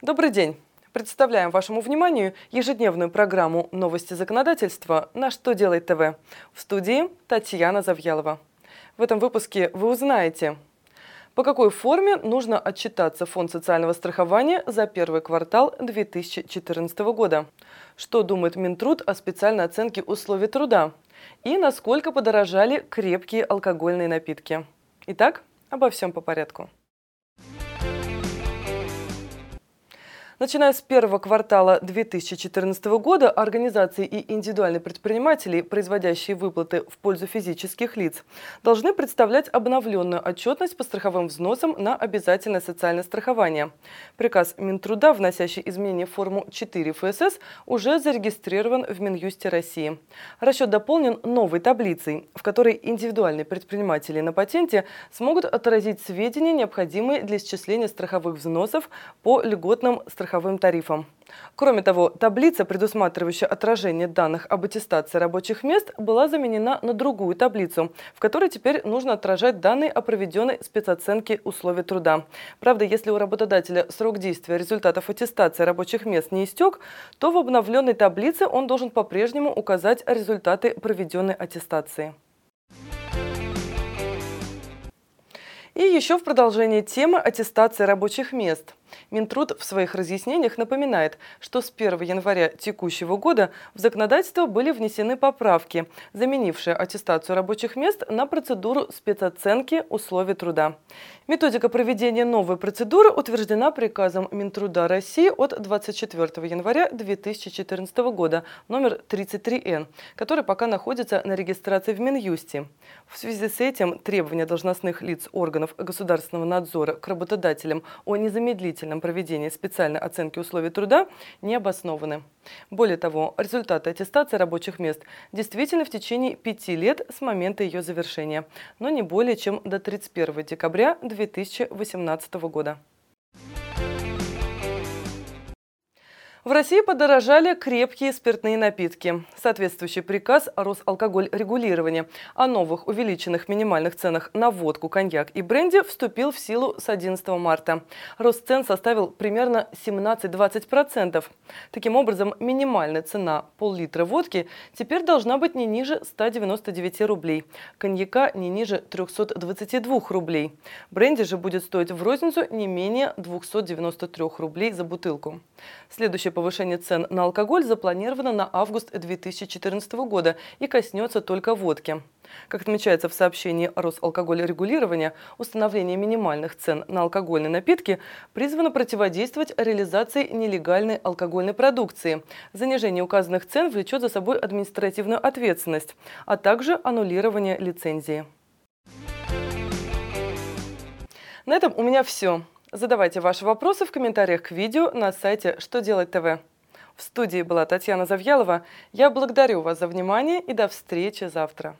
Добрый день! Представляем вашему вниманию ежедневную программу «Новости законодательства» на «Что делает ТВ». В студии Татьяна Завьялова. В этом выпуске вы узнаете, по какой форме нужно отчитаться Фонд социального страхования за первый квартал 2014 года, что думает Минтруд о специальной оценке условий труда и насколько подорожали крепкие алкогольные напитки. Итак, обо всем по порядку. Начиная с первого квартала 2014 года организации и индивидуальные предприниматели, производящие выплаты в пользу физических лиц, должны представлять обновленную отчетность по страховым взносам на обязательное социальное страхование. Приказ Минтруда, вносящий изменения в форму 4 ФСС, уже зарегистрирован в Минюсте России. Расчет дополнен новой таблицей, в которой индивидуальные предприниматели на патенте смогут отразить сведения, необходимые для исчисления страховых взносов по льготным страховым страховым тарифам. Кроме того, таблица, предусматривающая отражение данных об аттестации рабочих мест, была заменена на другую таблицу, в которой теперь нужно отражать данные о проведенной спецоценке условий труда. Правда, если у работодателя срок действия результатов аттестации рабочих мест не истек, то в обновленной таблице он должен по-прежнему указать результаты проведенной аттестации. И еще в продолжении темы аттестации рабочих мест. Минтруд в своих разъяснениях напоминает, что с 1 января текущего года в законодательство были внесены поправки, заменившие аттестацию рабочих мест на процедуру спецоценки условий труда. Методика проведения новой процедуры утверждена приказом Минтруда России от 24 января 2014 года, номер 33Н, который пока находится на регистрации в Минюсте. В связи с этим требования должностных лиц органов государственного надзора к работодателям о незамедлительном принудительном проведении специальной оценки условий труда не обоснованы. Более того, результаты аттестации рабочих мест действительно в течение пяти лет с момента ее завершения, но не более чем до 31 декабря 2018 года. В России подорожали крепкие спиртные напитки. Соответствующий приказ Росалкоголь-регулирования о новых увеличенных минимальных ценах на водку, коньяк и бренди вступил в силу с 11 марта. Рост цен составил примерно 17-20%. Таким образом, минимальная цена пол-литра водки теперь должна быть не ниже 199 рублей, коньяка не ниже 322 рублей. Бренди же будет стоить в розницу не менее 293 рублей за бутылку. Следующее повышение цен на алкоголь запланировано на август 2014 года и коснется только водки. Как отмечается в сообщении Росалкогольрегулирования, установление минимальных цен на алкогольные напитки призвано противодействовать реализации нелегальной алкогольной продукции. Занижение указанных цен влечет за собой административную ответственность, а также аннулирование лицензии. На этом у меня все. Задавайте ваши вопросы в комментариях к видео на сайте «Что делать ТВ». В студии была Татьяна Завьялова. Я благодарю вас за внимание и до встречи завтра.